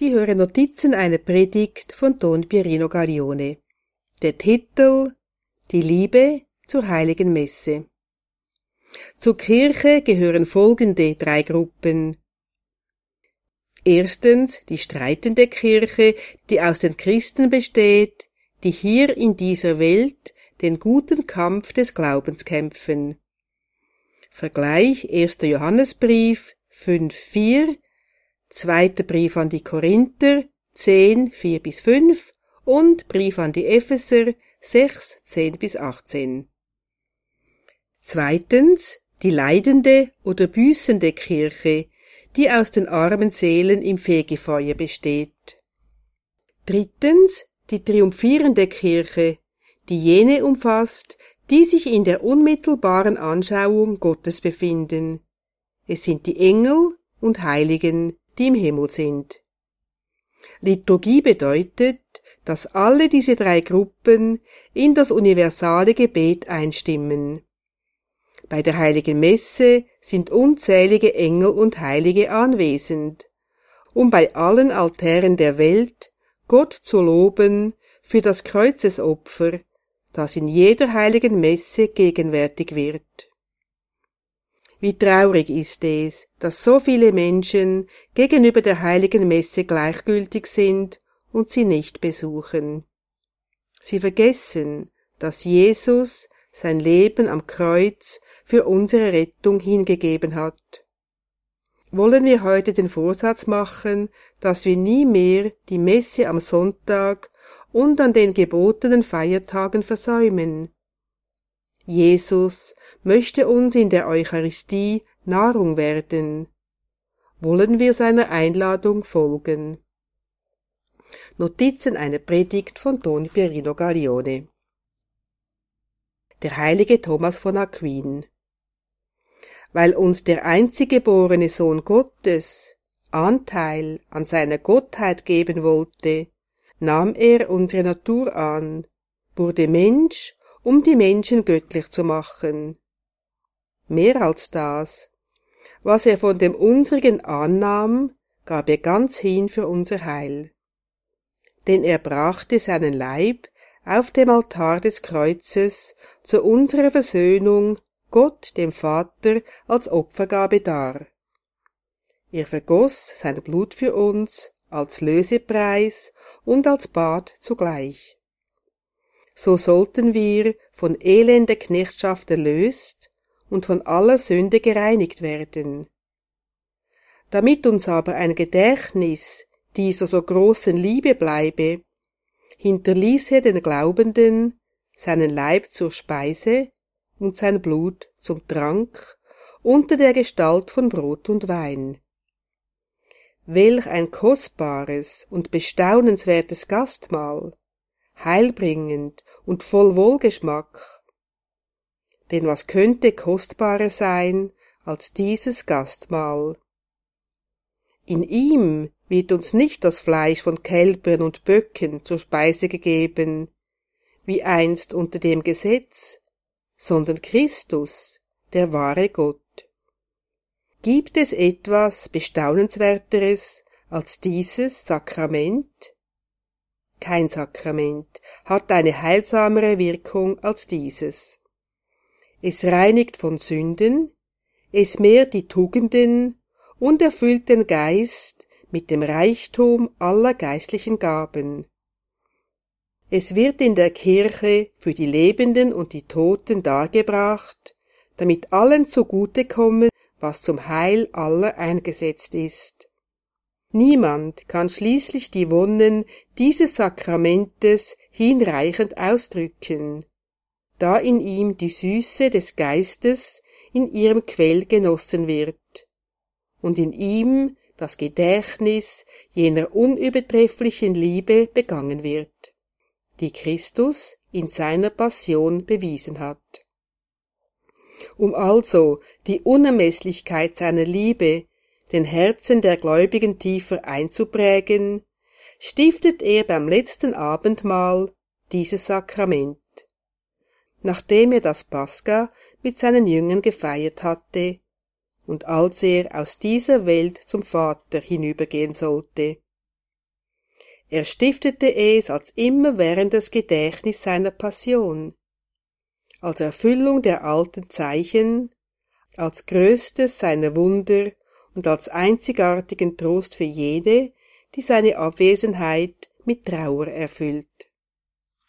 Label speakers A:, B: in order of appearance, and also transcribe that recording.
A: Sie hören Notizen einer Predigt von Don Pierino Gaglione. Der Titel Die Liebe zur heiligen Messe. Zur Kirche gehören folgende drei Gruppen. Erstens die streitende Kirche, die aus den Christen besteht, die hier in dieser Welt den guten Kampf des Glaubens kämpfen. Vergleich 1. Johannesbrief 5,4 Zweiter Brief an die Korinther 10, 4 bis 5 und Brief an die Epheser 6, 10 bis 18. Zweitens die leidende oder büßende Kirche, die aus den armen Seelen im Fegefeuer besteht. Drittens die triumphierende Kirche, die jene umfasst, die sich in der unmittelbaren Anschauung Gottes befinden. Es sind die Engel und Heiligen, die im Himmel sind. Liturgie bedeutet, dass alle diese drei Gruppen in das universale Gebet einstimmen. Bei der heiligen Messe sind unzählige Engel und Heilige anwesend, um bei allen Altären der Welt Gott zu loben für das Kreuzesopfer, das in jeder heiligen Messe gegenwärtig wird. Wie traurig ist es, dass so viele Menschen gegenüber der heiligen Messe gleichgültig sind und sie nicht besuchen. Sie vergessen, dass Jesus sein Leben am Kreuz für unsere Rettung hingegeben hat. Wollen wir heute den Vorsatz machen, dass wir nie mehr die Messe am Sonntag und an den gebotenen Feiertagen versäumen. Jesus möchte uns in der Eucharistie Nahrung werden. Wollen wir seiner Einladung folgen? Notizen einer Predigt von Don Pierino Gaglione Der heilige Thomas von Aquin Weil uns der einziggeborene Sohn Gottes Anteil an seiner Gottheit geben wollte, nahm er unsere Natur an, wurde Mensch, um die Menschen göttlich zu machen mehr als das. Was er von dem unsrigen annahm, gab er ganz hin für unser Heil. Denn er brachte seinen Leib auf dem Altar des Kreuzes zu unserer Versöhnung Gott dem Vater als Opfergabe dar. Er vergoss sein Blut für uns als Lösepreis und als Bad zugleich. So sollten wir von elender Knechtschaft erlöst und von aller Sünde gereinigt werden. Damit uns aber ein Gedächtnis dieser so großen Liebe bleibe, hinterließ er den Glaubenden seinen Leib zur Speise und sein Blut zum Trank unter der Gestalt von Brot und Wein. Welch ein kostbares und bestaunenswertes Gastmahl, heilbringend und voll Wohlgeschmack, denn was könnte kostbarer sein als dieses Gastmahl? In ihm wird uns nicht das Fleisch von Kälbern und Böcken zur Speise gegeben, wie einst unter dem Gesetz, sondern Christus, der wahre Gott. Gibt es etwas Bestaunenswerteres als dieses Sakrament? Kein Sakrament hat eine heilsamere Wirkung als dieses es reinigt von Sünden, es mehrt die Tugenden und erfüllt den Geist mit dem Reichtum aller geistlichen Gaben. Es wird in der Kirche für die Lebenden und die Toten dargebracht, damit allen zugute komme, was zum Heil aller eingesetzt ist. Niemand kann schließlich die Wonnen dieses Sakramentes hinreichend ausdrücken da in ihm die Süße des Geistes in ihrem Quell genossen wird und in ihm das Gedächtnis jener unübertrefflichen Liebe begangen wird, die Christus in seiner Passion bewiesen hat. Um also die Unermeßlichkeit seiner Liebe den Herzen der Gläubigen tiefer einzuprägen, stiftet er beim letzten Abendmahl dieses Sakrament nachdem er das Pascha mit seinen Jüngern gefeiert hatte, und als er aus dieser Welt zum Vater hinübergehen sollte. er stiftete es als immerwährendes Gedächtnis seiner Passion, als Erfüllung der alten Zeichen, als größtes seiner Wunder und als einzigartigen Trost für jede, die seine Abwesenheit mit Trauer erfüllt.